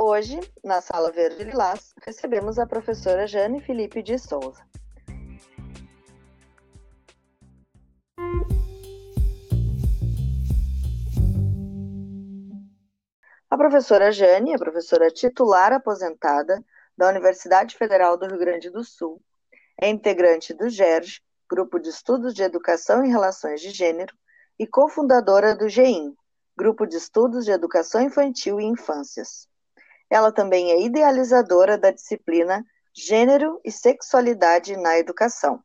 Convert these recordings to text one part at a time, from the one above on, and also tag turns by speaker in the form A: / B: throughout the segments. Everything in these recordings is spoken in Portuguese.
A: Hoje, na Sala Verde Lilás, recebemos a professora Jane Felipe de Souza. A professora Jane é professora titular aposentada da Universidade Federal do Rio Grande do Sul, é integrante do GERG, Grupo de Estudos de Educação e Relações de Gênero, e cofundadora do GEIM, Grupo de Estudos de Educação Infantil e Infâncias. Ela também é idealizadora da disciplina Gênero e Sexualidade na Educação.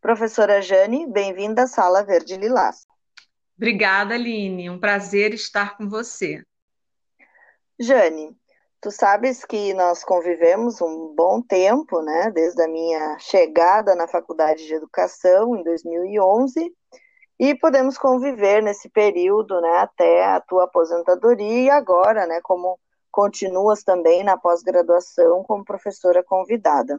A: Professora Jane, bem-vinda à Sala Verde Lilás.
B: Obrigada, Aline. Um prazer estar com você.
A: Jane, tu sabes que nós convivemos um bom tempo, né, desde a minha chegada na Faculdade de Educação em 2011, e podemos conviver nesse período, né, até a tua aposentadoria e agora, né, como continuas também na pós-graduação como professora convidada.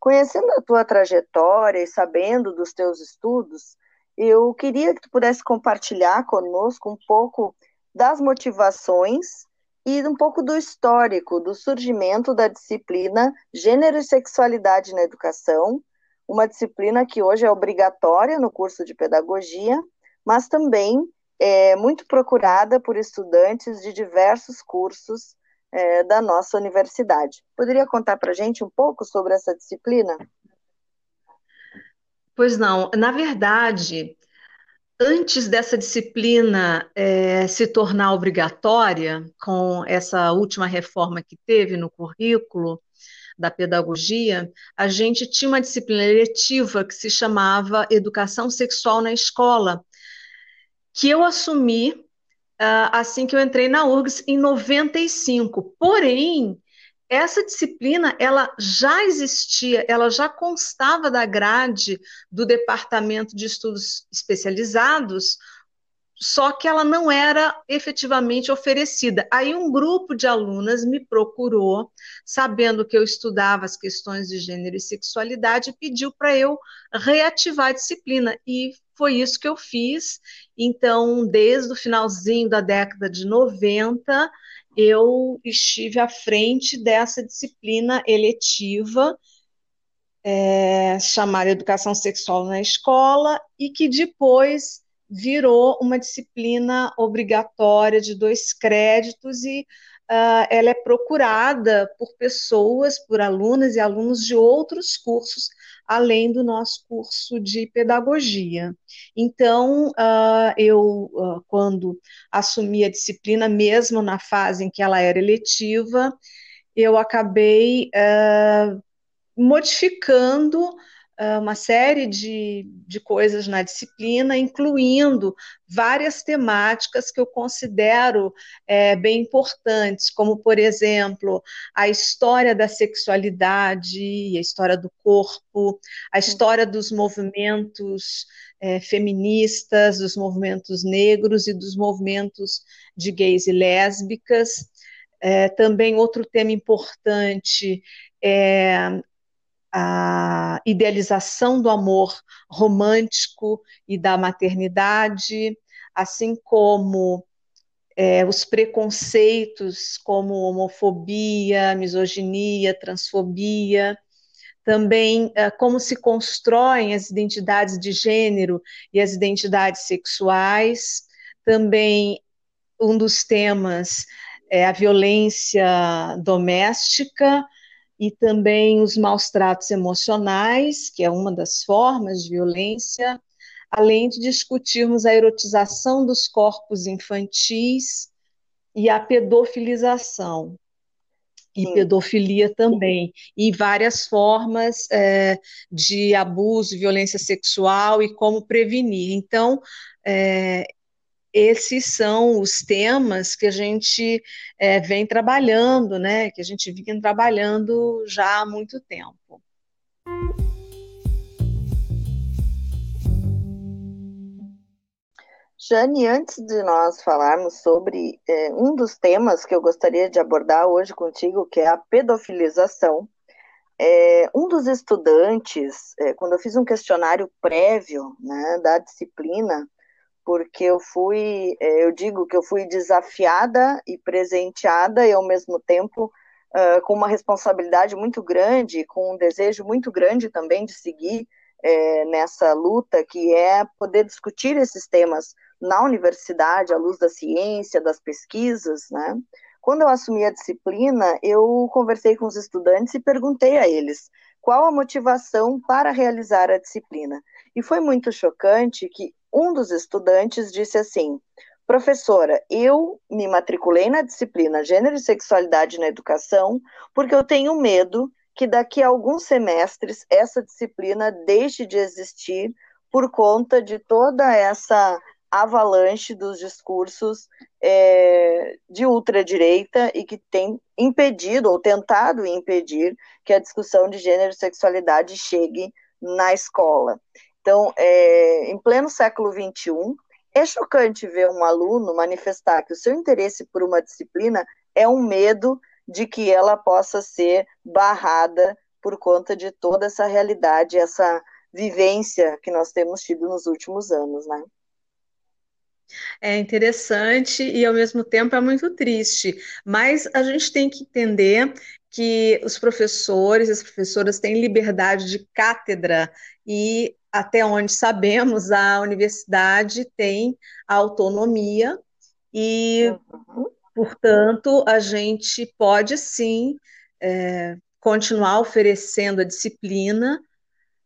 A: Conhecendo a tua trajetória e sabendo dos teus estudos, eu queria que tu pudesse compartilhar conosco um pouco das motivações e um pouco do histórico do surgimento da disciplina Gênero e Sexualidade na Educação, uma disciplina que hoje é obrigatória no curso de pedagogia, mas também é muito procurada por estudantes de diversos cursos é, da nossa universidade. Poderia contar para a gente um pouco sobre essa disciplina?
B: Pois não, na verdade, Antes dessa disciplina é, se tornar obrigatória, com essa última reforma que teve no currículo da pedagogia, a gente tinha uma disciplina eletiva que se chamava Educação Sexual na Escola, que eu assumi uh, assim que eu entrei na URGS em 95. Porém, essa disciplina ela já existia, ela já constava da grade do Departamento de Estudos Especializados, só que ela não era efetivamente oferecida. Aí um grupo de alunas me procurou, sabendo que eu estudava as questões de gênero e sexualidade, e pediu para eu reativar a disciplina, e foi isso que eu fiz. Então, desde o finalzinho da década de 90, eu estive à frente dessa disciplina eletiva é, chamada Educação Sexual na Escola e que depois virou uma disciplina obrigatória de dois créditos e uh, ela é procurada por pessoas, por alunas e alunos de outros cursos além do nosso curso de pedagogia. Então, uh, eu, uh, quando assumi a disciplina, mesmo na fase em que ela era eletiva, eu acabei uh, modificando ah, uma série de, de coisas na disciplina, incluindo várias temáticas que eu considero é, bem importantes, como, por exemplo, a história da sexualidade, a história do corpo, a história dos movimentos é, feministas, dos movimentos negros e dos movimentos de gays e lésbicas. É, também outro tema importante é a idealização do amor romântico e da maternidade, assim como é, os preconceitos como homofobia, misoginia, transfobia, também é, como se constroem as identidades de gênero e as identidades sexuais, também um dos temas é a violência doméstica, e também os maus tratos emocionais, que é uma das formas de violência, além de discutirmos a erotização dos corpos infantis e a pedofilização. E Sim. pedofilia também, e várias formas é, de abuso, violência sexual e como prevenir. Então, é, esses são os temas que a gente é, vem trabalhando, né? Que a gente vinha trabalhando já há muito tempo.
A: Jane, antes de nós falarmos sobre é, um dos temas que eu gostaria de abordar hoje contigo, que é a pedofilização, é, um dos estudantes, é, quando eu fiz um questionário prévio né, da disciplina, porque eu fui, é, eu digo que eu fui desafiada e presenteada e ao mesmo tempo uh, com uma responsabilidade muito grande, com um desejo muito grande também de seguir é, nessa luta, que é poder discutir esses temas na universidade, à luz da ciência, das pesquisas, né? Quando eu assumi a disciplina, eu conversei com os estudantes e perguntei a eles qual a motivação para realizar a disciplina. E foi muito chocante que um dos estudantes disse assim: Professora, eu me matriculei na disciplina Gênero e Sexualidade na Educação porque eu tenho medo que daqui a alguns semestres essa disciplina deixe de existir por conta de toda essa avalanche dos discursos é, de ultradireita e que tem impedido ou tentado impedir que a discussão de gênero e sexualidade chegue na escola. Então, é, em pleno século XXI, é chocante ver um aluno manifestar que o seu interesse por uma disciplina é um medo de que ela possa ser barrada por conta de toda essa realidade, essa vivência que nós temos tido nos últimos anos, né?
B: É interessante e ao mesmo tempo é muito triste, mas a gente tem que entender que os professores e as professoras têm liberdade de cátedra e até onde sabemos, a universidade tem autonomia e, uhum. portanto, a gente pode sim é, continuar oferecendo a disciplina.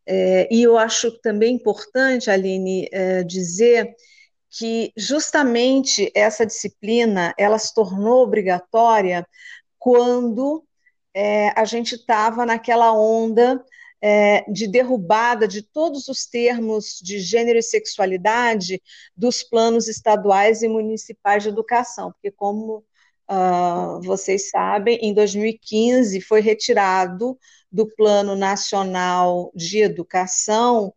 B: É, e eu acho também importante, Aline, é, dizer que justamente essa disciplina ela se tornou obrigatória quando é, a gente estava naquela onda é, de derrubada de todos os termos de gênero e sexualidade dos planos estaduais e municipais de educação, porque, como uh, vocês sabem, em 2015 foi retirado do Plano Nacional de Educação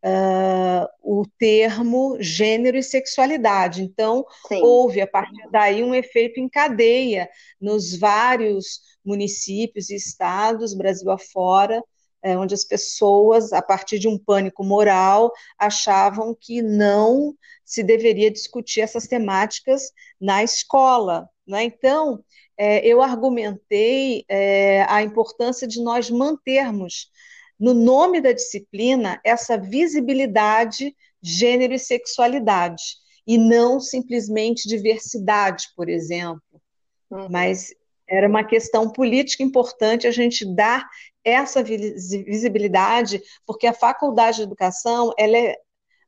B: Uh, o termo gênero e sexualidade. Então, Sim. houve, a partir daí, um efeito em cadeia nos vários municípios e estados, Brasil afora, é, onde as pessoas, a partir de um pânico moral, achavam que não se deveria discutir essas temáticas na escola. Né? Então, é, eu argumentei é, a importância de nós mantermos, no nome da disciplina, essa visibilidade, gênero e sexualidade, e não simplesmente diversidade, por exemplo. Uhum. Mas era uma questão política importante a gente dar essa visibilidade, porque a Faculdade de Educação ela é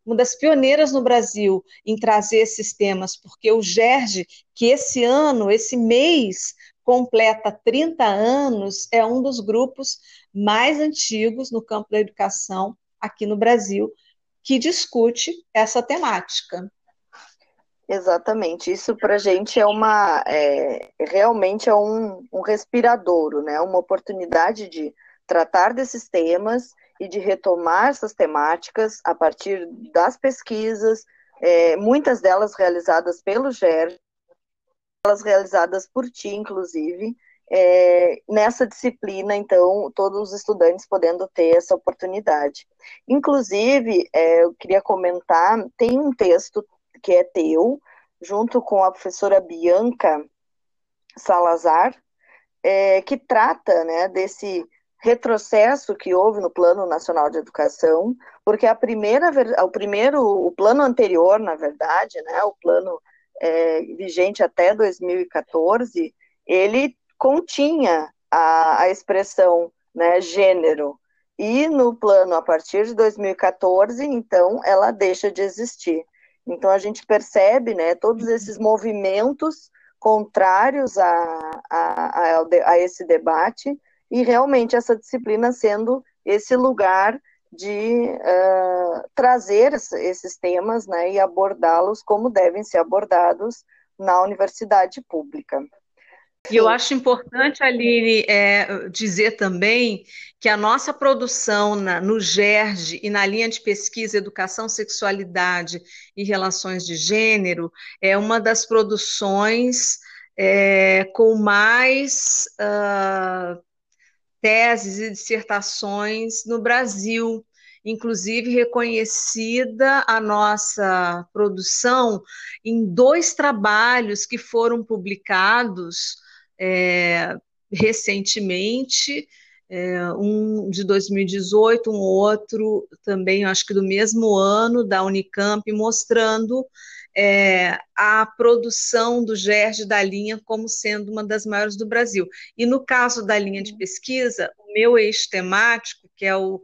B: uma das pioneiras no Brasil em trazer esses temas, porque o GERD, que esse ano, esse mês, completa 30 anos, é um dos grupos mais antigos no campo da educação aqui no Brasil, que discute essa temática.
A: Exatamente, isso para a gente é uma, é, realmente é um, um respiradouro, né? Uma oportunidade de tratar desses temas e de retomar essas temáticas a partir das pesquisas, é, muitas delas realizadas pelo GER, elas realizadas por ti, inclusive, é, nessa disciplina, então, todos os estudantes podendo ter essa oportunidade. Inclusive, é, eu queria comentar, tem um texto que é teu, junto com a professora Bianca Salazar, é, que trata né, desse retrocesso que houve no Plano Nacional de Educação, porque a primeira, o primeiro, o plano anterior, na verdade, né, o plano é, vigente até 2014, ele continha a, a expressão né, gênero, e no plano a partir de 2014, então, ela deixa de existir. Então a gente percebe, né, todos esses movimentos contrários a, a, a, a esse debate e realmente essa disciplina sendo esse lugar de uh, trazer esses temas né, e abordá-los como devem ser abordados na universidade pública.
B: E eu acho importante, Aline, é, dizer também que a nossa produção na, no GERD e na linha de pesquisa Educação, Sexualidade e Relações de Gênero é uma das produções é, com mais uh, teses e dissertações no Brasil. inclusive reconhecida a nossa produção em dois trabalhos que foram publicados é, recentemente, é, um de 2018, um outro também, acho que do mesmo ano, da Unicamp, mostrando é, a produção do GERD da linha como sendo uma das maiores do Brasil. E no caso da linha de pesquisa, o meu eixo temático, que é o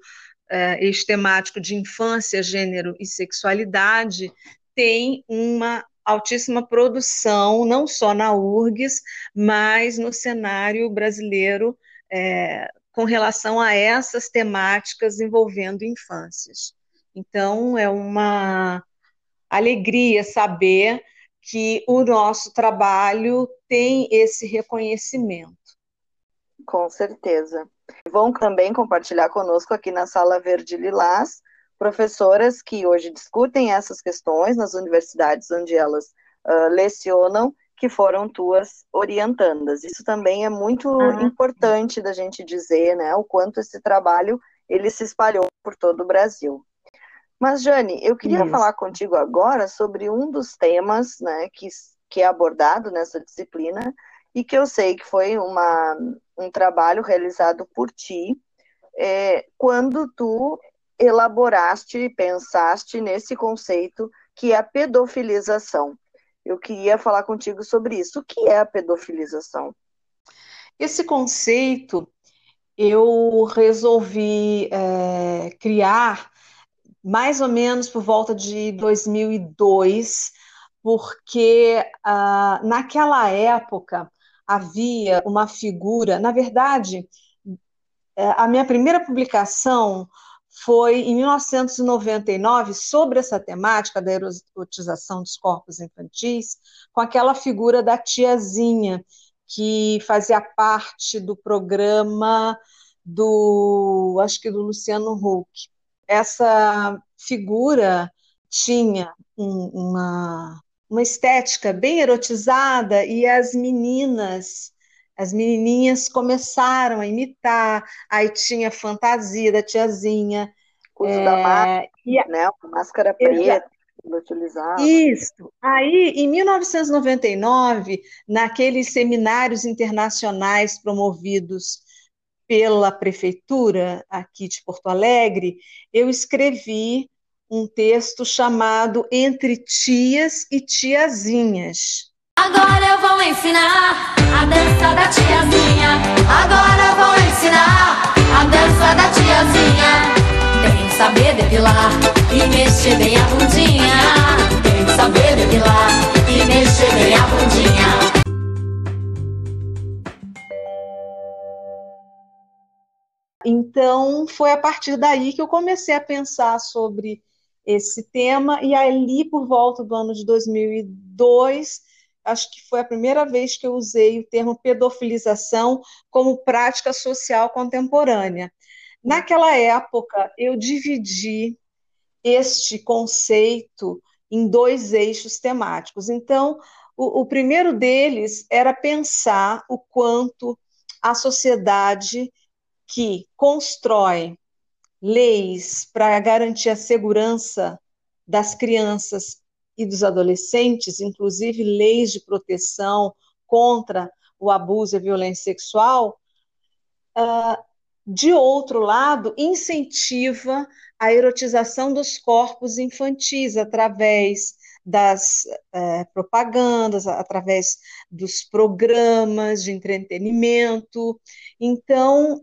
B: é, eixo temático de infância, gênero e sexualidade, tem uma altíssima produção, não só na URGS, mas no cenário brasileiro é, com relação a essas temáticas envolvendo infâncias. Então, é uma alegria saber que o nosso trabalho tem esse reconhecimento.
A: Com certeza. Vão também compartilhar conosco aqui na Sala Verde Lilás professoras que hoje discutem essas questões nas universidades onde elas uh, lecionam, que foram tuas orientandas. Isso também é muito ah, importante da gente dizer, né, o quanto esse trabalho ele se espalhou por todo o Brasil. Mas, Jane, eu queria Isso. falar contigo agora sobre um dos temas né, que, que é abordado nessa disciplina e que eu sei que foi uma, um trabalho realizado por ti é, quando tu elaboraste e pensaste nesse conceito que é a pedofilização. Eu queria falar contigo sobre isso. O que é a pedofilização?
B: Esse conceito eu resolvi é, criar mais ou menos por volta de 2002, porque ah, naquela época havia uma figura, na verdade, é, a minha primeira publicação foi em 1999 sobre essa temática da erotização dos corpos infantis, com aquela figura da tiazinha que fazia parte do programa do, acho que do Luciano Huck. Essa figura tinha um, uma, uma estética bem erotizada e as meninas as menininhas começaram a imitar, aí tinha fantasia da tiazinha.
A: Uso é, da máscara, né? máscara preta. Utilizava.
B: Isso. Aí, em 1999, naqueles seminários internacionais promovidos pela prefeitura aqui de Porto Alegre, eu escrevi um texto chamado Entre Tias e Tiazinhas.
C: Agora eu vou ensinar a dança da tiazinha. Agora eu vou ensinar a dança da tiazinha. Tem que saber depilar e mexer bem a bundinha. Tem que saber depilar e mexer bem a bundinha.
B: Então, foi a partir daí que eu comecei a pensar sobre esse tema, e ali, por volta do ano de 2002, acho que foi a primeira vez que eu usei o termo pedofilização como prática social contemporânea. Naquela época, eu dividi este conceito em dois eixos temáticos. Então, o, o primeiro deles era pensar o quanto a sociedade que constrói leis para garantir a segurança das crianças e dos adolescentes, inclusive leis de proteção contra o abuso e a violência sexual, uh, de outro lado, incentiva a erotização dos corpos infantis através das uh, propagandas, através dos programas de entretenimento. Então,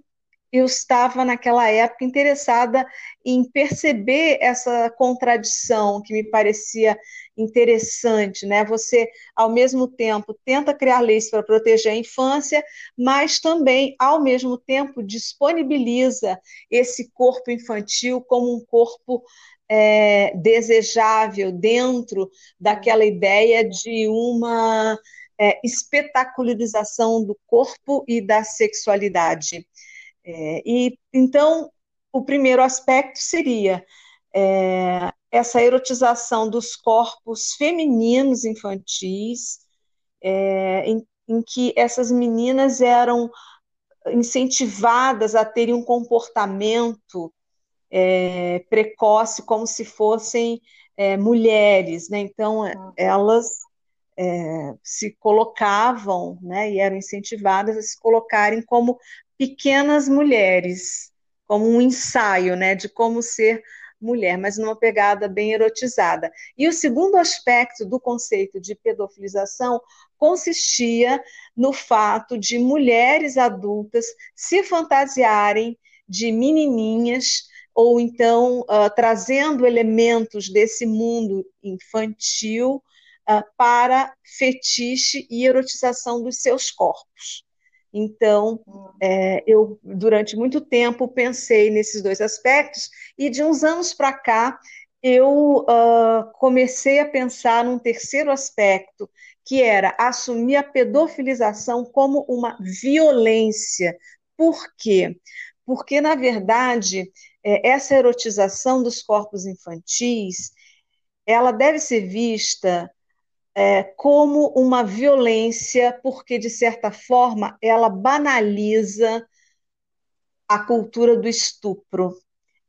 B: eu estava naquela época interessada em perceber essa contradição que me parecia interessante, né? Você, ao mesmo tempo, tenta criar leis para proteger a infância, mas também, ao mesmo tempo, disponibiliza esse corpo infantil como um corpo é, desejável dentro daquela ideia de uma é, espetacularização do corpo e da sexualidade. É, e então o primeiro aspecto seria é, essa erotização dos corpos femininos infantis, é, em, em que essas meninas eram incentivadas a terem um comportamento é, precoce, como se fossem é, mulheres, né? Então, uhum. elas é, se colocavam, né, e eram incentivadas a se colocarem como pequenas mulheres, como um ensaio, né, de como ser mulher, mas numa pegada bem erotizada. E o segundo aspecto do conceito de pedofilização consistia no fato de mulheres adultas se fantasiarem de menininhas ou então uh, trazendo elementos desse mundo infantil uh, para fetiche e erotização dos seus corpos. Então, é, eu, durante muito tempo, pensei nesses dois aspectos, e de uns anos para cá, eu uh, comecei a pensar num terceiro aspecto, que era assumir a pedofilização como uma violência. Por quê? Porque, na verdade, é, essa erotização dos corpos infantis, ela deve ser vista é, como uma violência, porque, de certa forma, ela banaliza a cultura do estupro,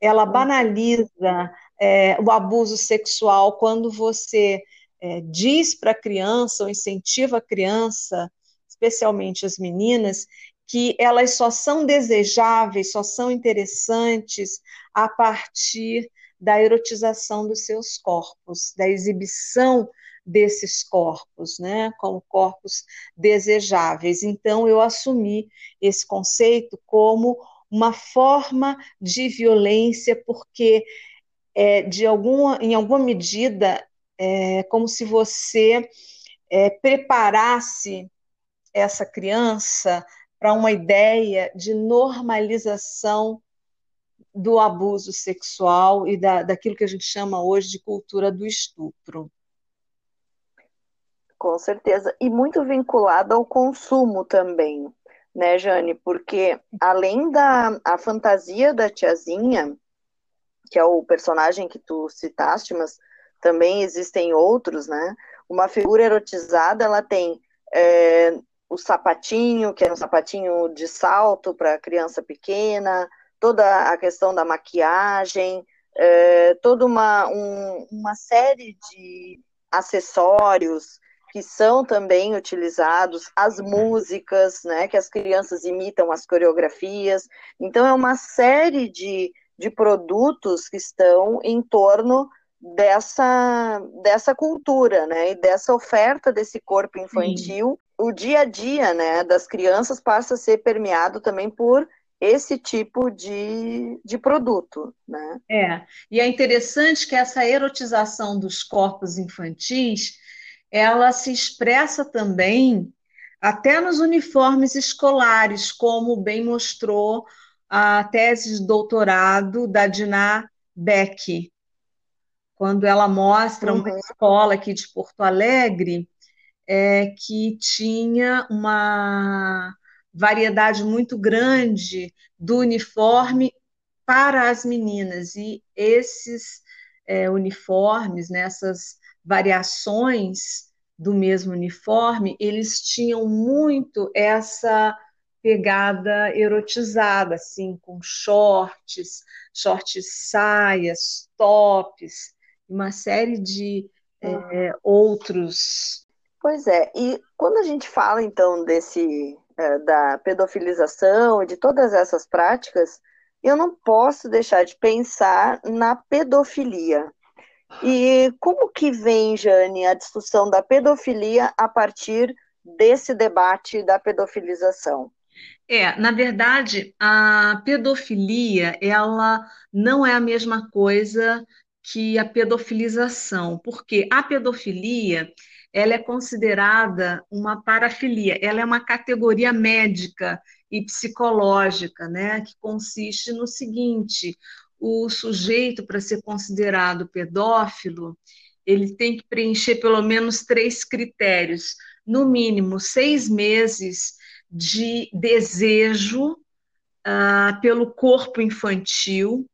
B: ela banaliza é, o abuso sexual. Quando você é, diz para a criança ou incentiva a criança, especialmente as meninas, que elas só são desejáveis, só são interessantes a partir da erotização dos seus corpos, da exibição desses corpos, né, como corpos desejáveis. Então, eu assumi esse conceito como uma forma de violência, porque é, de alguma, em alguma medida é como se você é, preparasse essa criança para uma ideia de normalização do abuso sexual e da, daquilo que a gente chama hoje de cultura do estupro.
A: Com certeza. E muito vinculado ao consumo também, né, Jane? Porque além da a fantasia da tiazinha, que é o personagem que tu citaste, mas também existem outros, né? Uma figura erotizada, ela tem é, o sapatinho, que é um sapatinho de salto para criança pequena, toda a questão da maquiagem, é, toda uma, um, uma série de acessórios que são também utilizados, as músicas, né, que as crianças imitam as coreografias. Então, é uma série de, de produtos que estão em torno dessa, dessa cultura, né, e dessa oferta desse corpo infantil. Sim. O dia a dia, né, das crianças passa a ser permeado também por esse tipo de, de produto, né?
B: É, e é interessante que essa erotização dos corpos infantis ela se expressa também até nos uniformes escolares, como bem mostrou a tese de doutorado da Diná Beck, quando ela mostra uma uhum. escola aqui de Porto Alegre é, que tinha uma variedade muito grande do uniforme para as meninas e esses é, uniformes, nessas né, variações do mesmo uniforme, eles tinham muito essa pegada erotizada, assim, com shorts, shorts saias, tops, uma série de é, outros.
A: Pois é, e quando a gente fala então desse é, da pedofilização e de todas essas práticas, eu não posso deixar de pensar na pedofilia. E como que vem, Jane, a discussão da pedofilia a partir desse debate da pedofilização?
B: É, na verdade, a pedofilia, ela não é a mesma coisa que a pedofilização, porque a pedofilia, ela é considerada uma parafilia, ela é uma categoria médica e psicológica, né, que consiste no seguinte: o sujeito, para ser considerado pedófilo, ele tem que preencher pelo menos três critérios. No mínimo, seis meses de desejo uh, pelo corpo infantil.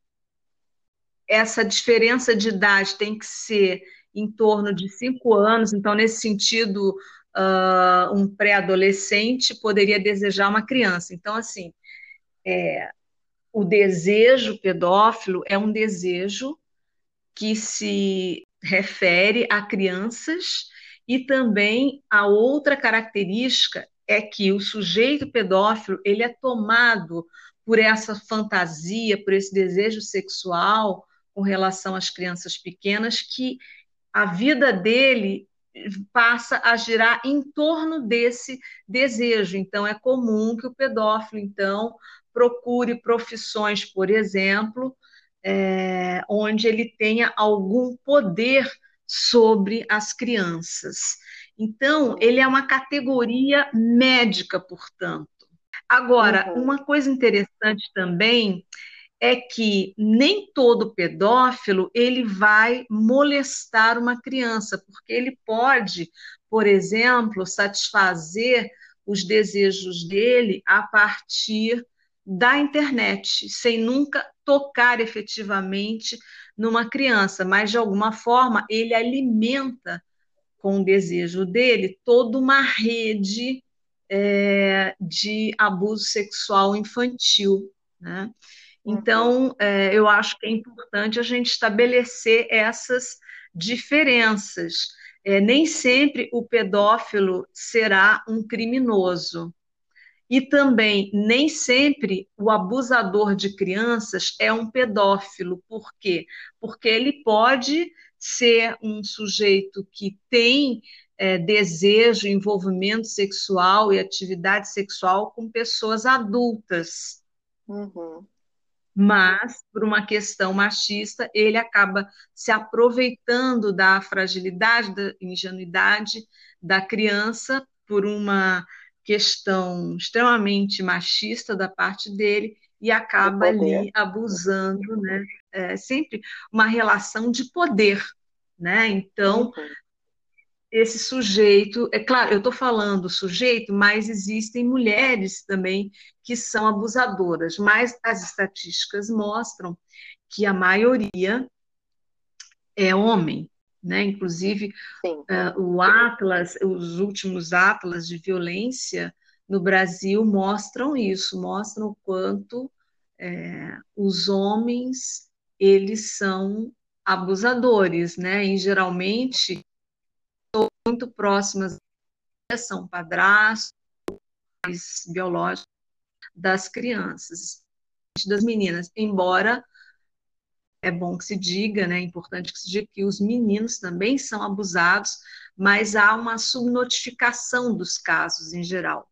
B: Essa diferença de idade tem que ser em torno de cinco anos, então, nesse sentido, uh, um pré-adolescente poderia desejar uma criança. Então, assim, é, o desejo pedófilo é um desejo que se refere a crianças e também a outra característica é que o sujeito pedófilo ele é tomado por essa fantasia, por esse desejo sexual com relação às crianças pequenas que a vida dele passa a girar em torno desse desejo. Então é comum que o pedófilo então procure profissões, por exemplo, é, onde ele tenha algum poder sobre as crianças. Então, ele é uma categoria médica, portanto. Agora, uhum. uma coisa interessante também é que nem todo pedófilo ele vai molestar uma criança, porque ele pode, por exemplo, satisfazer os desejos dele a partir da internet, sem nunca tocar efetivamente numa criança, mas de alguma forma ele alimenta com o desejo dele toda uma rede é, de abuso sexual infantil. Né? Então, é, eu acho que é importante a gente estabelecer essas diferenças. É, nem sempre o pedófilo será um criminoso. E também, nem sempre o abusador de crianças é um pedófilo. Por quê? Porque ele pode ser um sujeito que tem é, desejo, envolvimento sexual e atividade sexual com pessoas adultas. Uhum. Mas, por uma questão machista, ele acaba se aproveitando da fragilidade, da ingenuidade da criança por uma questão extremamente machista da parte dele e acaba ali abusando, né? É sempre uma relação de poder, né? Então. Esse sujeito, é claro, eu estou falando sujeito, mas existem mulheres também que são abusadoras, mas as estatísticas mostram que a maioria é homem, né? Inclusive, uh, o Atlas, os últimos Atlas de violência no Brasil mostram isso, mostram o quanto é, os homens eles são abusadores, né? E geralmente muito próximas são padrastos biológicos das crianças, das meninas, embora é bom que se diga, né, é importante que se diga que os meninos também são abusados, mas há uma subnotificação dos casos em geral.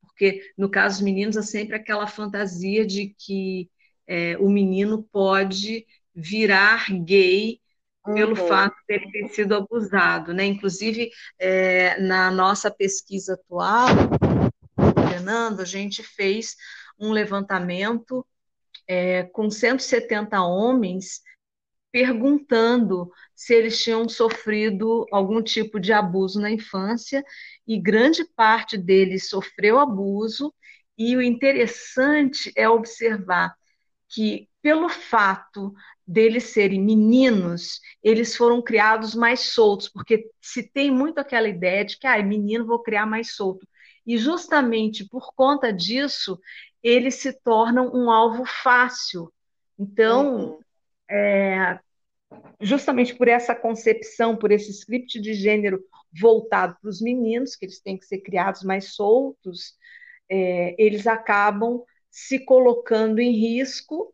B: Porque no caso dos meninos há sempre aquela fantasia de que é, o menino pode virar gay pelo uhum. fato de ele ter sido abusado, né? Inclusive, é, na nossa pesquisa atual, Fernando, a gente fez um levantamento é, com 170 homens perguntando se eles tinham sofrido algum tipo de abuso na infância, e grande parte deles sofreu abuso, e o interessante é observar que, pelo fato deles serem meninos, eles foram criados mais soltos, porque se tem muito aquela ideia de que, ah, menino, vou criar mais solto. E justamente por conta disso, eles se tornam um alvo fácil. Então, uhum. é, justamente por essa concepção, por esse script de gênero voltado para os meninos, que eles têm que ser criados mais soltos, é, eles acabam se colocando em risco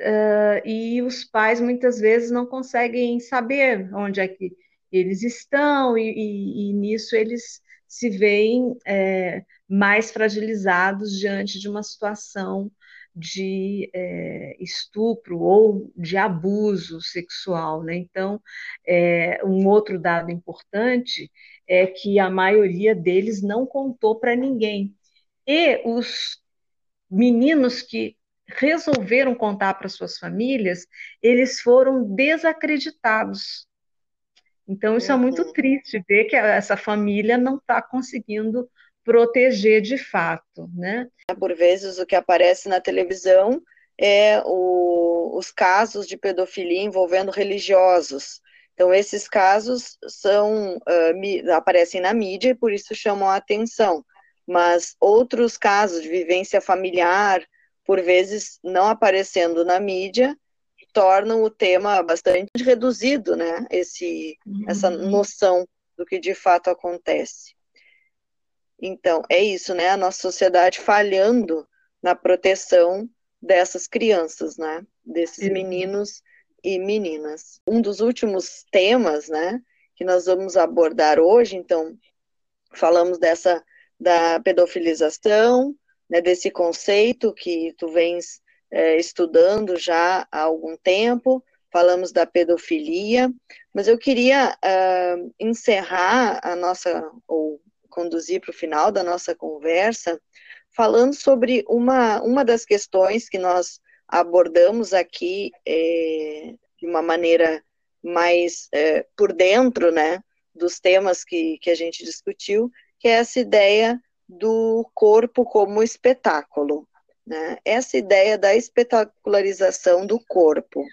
B: uh, e os pais muitas vezes não conseguem saber onde é que eles estão, e, e, e nisso eles se veem é, mais fragilizados diante de uma situação de é, estupro ou de abuso sexual. Né? Então, é, um outro dado importante é que a maioria deles não contou para ninguém. E os meninos que resolveram contar para suas famílias, eles foram desacreditados. Então, isso uhum. é muito triste ver que essa família não está conseguindo proteger de fato, né?
A: Por vezes, o que aparece na televisão é o, os casos de pedofilia envolvendo religiosos. Então, esses casos são uh, aparecem na mídia e por isso chamam a atenção. Mas outros casos de vivência familiar por vezes não aparecendo na mídia, tornam o tema bastante reduzido, né? Esse, uhum. Essa noção do que de fato acontece. Então, é isso, né? A nossa sociedade falhando na proteção dessas crianças, né? Desses meninos e meninas. Um dos últimos temas, né, que nós vamos abordar hoje, então, falamos dessa da pedofilização, né, desse conceito que tu vens é, estudando já há algum tempo, falamos da pedofilia, mas eu queria uh, encerrar a nossa, ou conduzir para o final da nossa conversa, falando sobre uma, uma das questões que nós abordamos aqui é, de uma maneira mais é, por dentro, né, dos temas que, que a gente discutiu, que é essa ideia do corpo como espetáculo, né? Essa ideia da espetacularização do corpo.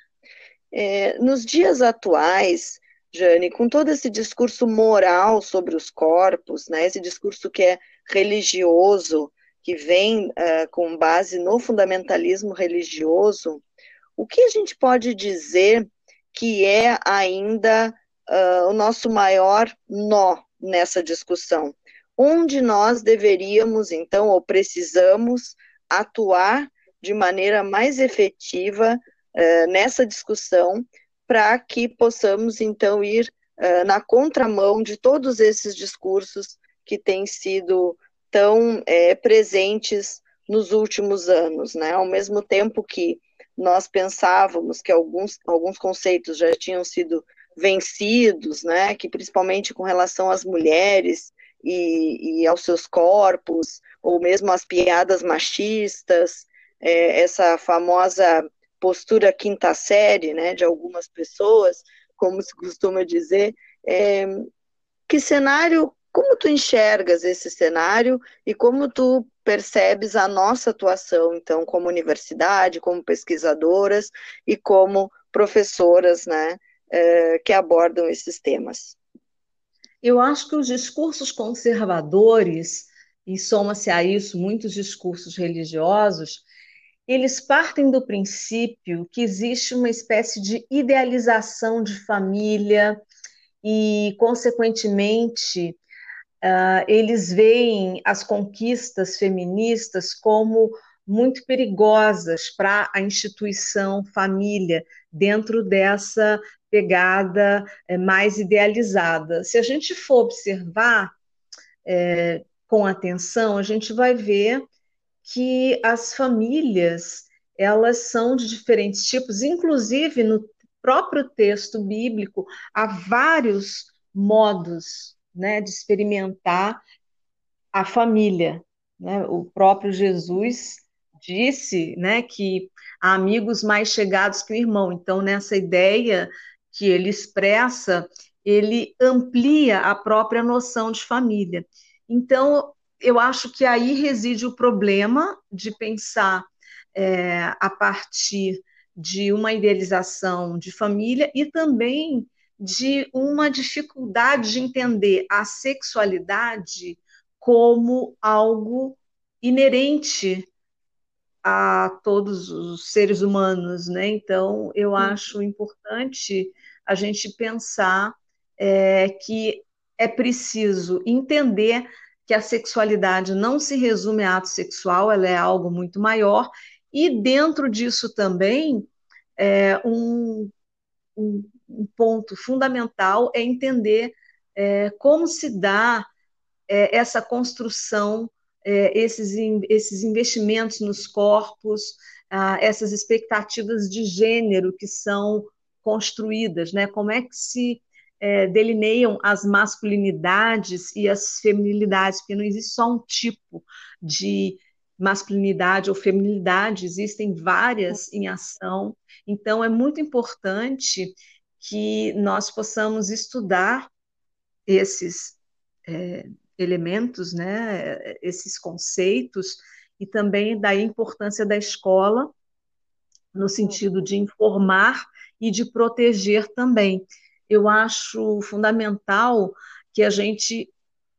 A: É, nos dias atuais, Jane, com todo esse discurso moral sobre os corpos, né, esse discurso que é religioso, que vem uh, com base no fundamentalismo religioso, o que a gente pode dizer que é ainda uh, o nosso maior nó nessa discussão? Onde nós deveríamos, então, ou precisamos atuar de maneira mais efetiva uh, nessa discussão para que possamos, então, ir uh, na contramão de todos esses discursos que têm sido tão é, presentes nos últimos anos, né? Ao mesmo tempo que nós pensávamos que alguns, alguns conceitos já tinham sido vencidos, né? Que principalmente com relação às mulheres e, e aos seus corpos, ou mesmo as piadas machistas, é, essa famosa postura quinta série, né, de algumas pessoas, como se costuma dizer, é, que cenário, como tu enxergas esse cenário e como tu percebes a nossa atuação, então, como universidade, como pesquisadoras e como professoras, né, é, que abordam esses temas?
B: Eu acho que os discursos conservadores e soma-se a isso muitos discursos religiosos, eles partem do princípio que existe uma espécie de idealização de família e, consequentemente, uh, eles veem as conquistas feministas como muito perigosas para a instituição família dentro dessa pegada é, mais idealizada. Se a gente for observar é, com atenção, a gente vai ver que as famílias elas são de diferentes tipos, inclusive no próprio texto bíblico há vários modos né, de experimentar a família. Né? O próprio Jesus disse né, que há amigos mais chegados que o irmão. Então, nessa ideia que ele expressa, ele amplia a própria noção de família. Então, eu acho que aí reside o problema de pensar é, a partir de uma idealização de família e também de uma dificuldade de entender a sexualidade como algo inerente a todos os seres humanos, né? Então, eu acho importante a gente pensar é, que é preciso entender que a sexualidade não se resume a ato sexual, ela é algo muito maior, e dentro disso também, é, um, um, um, ponto fundamental é entender é, como se dá é, essa construção, é, esses, esses investimentos nos corpos, ah, essas expectativas de gênero que são construídas, né? Como é que se é, delineiam as masculinidades e as feminilidades, porque não existe só um tipo de masculinidade ou feminilidade, existem várias em ação. Então, é muito importante que nós possamos estudar esses é, elementos, né, esses conceitos, e também da importância da escola, no sentido de informar e de proteger também eu acho fundamental que a gente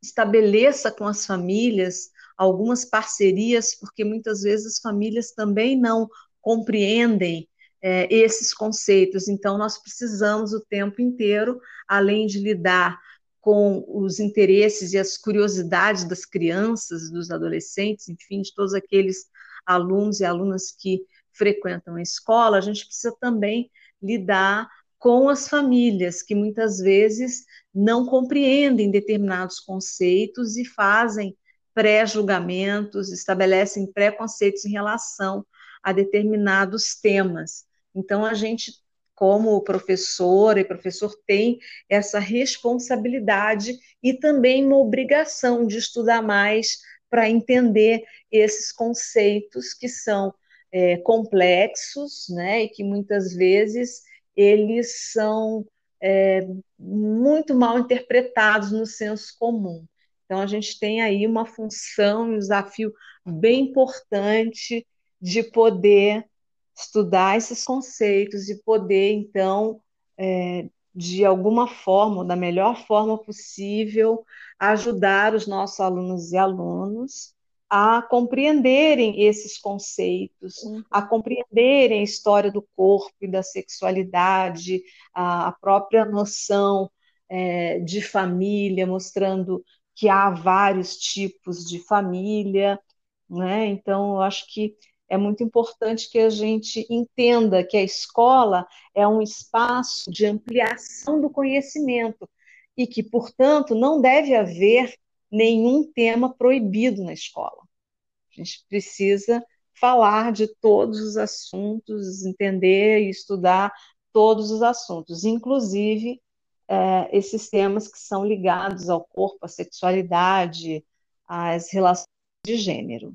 B: estabeleça com as famílias algumas parcerias, porque muitas vezes as famílias também não compreendem é, esses conceitos. Então, nós precisamos o tempo inteiro, além de lidar com os interesses e as curiosidades das crianças, dos adolescentes, enfim, de todos aqueles alunos e alunas que frequentam a escola, a gente precisa também lidar com as famílias que muitas vezes não compreendem determinados conceitos e fazem pré-julgamentos, estabelecem preconceitos em relação a determinados temas. Então, a gente, como professor e professor, tem essa responsabilidade e também uma obrigação de estudar mais para entender esses conceitos que são é, complexos, né, e que muitas vezes eles são é, muito mal interpretados no senso comum. Então, a gente tem aí uma função, um desafio bem importante de poder estudar esses conceitos e poder, então, é, de alguma forma, da melhor forma possível, ajudar os nossos alunos e alunos a compreenderem esses conceitos, uhum. a compreenderem a história do corpo e da sexualidade, a, a própria noção é, de família, mostrando que há vários tipos de família, né? Então, eu acho que é muito importante que a gente entenda que a escola é um espaço de ampliação do conhecimento e que, portanto, não deve haver nenhum tema proibido na escola. A gente precisa falar de todos os assuntos, entender e estudar todos os assuntos, inclusive é, esses temas que são ligados ao corpo, à sexualidade, às relações de gênero.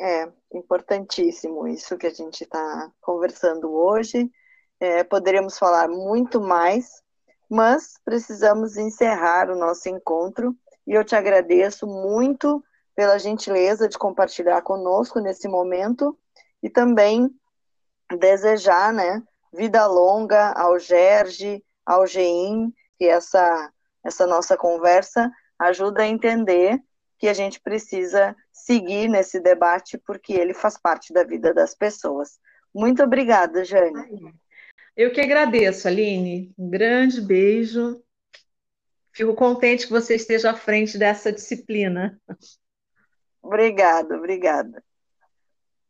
A: É importantíssimo isso que a gente está conversando hoje. É, poderíamos falar muito mais, mas precisamos encerrar o nosso encontro e eu te agradeço muito pela gentileza de compartilhar conosco nesse momento e também desejar, né, vida longa ao Gerge, ao Geim, que essa essa nossa conversa ajuda a entender que a gente precisa seguir nesse debate porque ele faz parte da vida das pessoas. Muito obrigada, Jane.
B: Eu que agradeço, Aline. Um grande beijo. Fico contente que você esteja à frente dessa disciplina.
A: Obrigada, obrigada.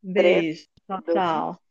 B: Beijo. Tchau, tchau.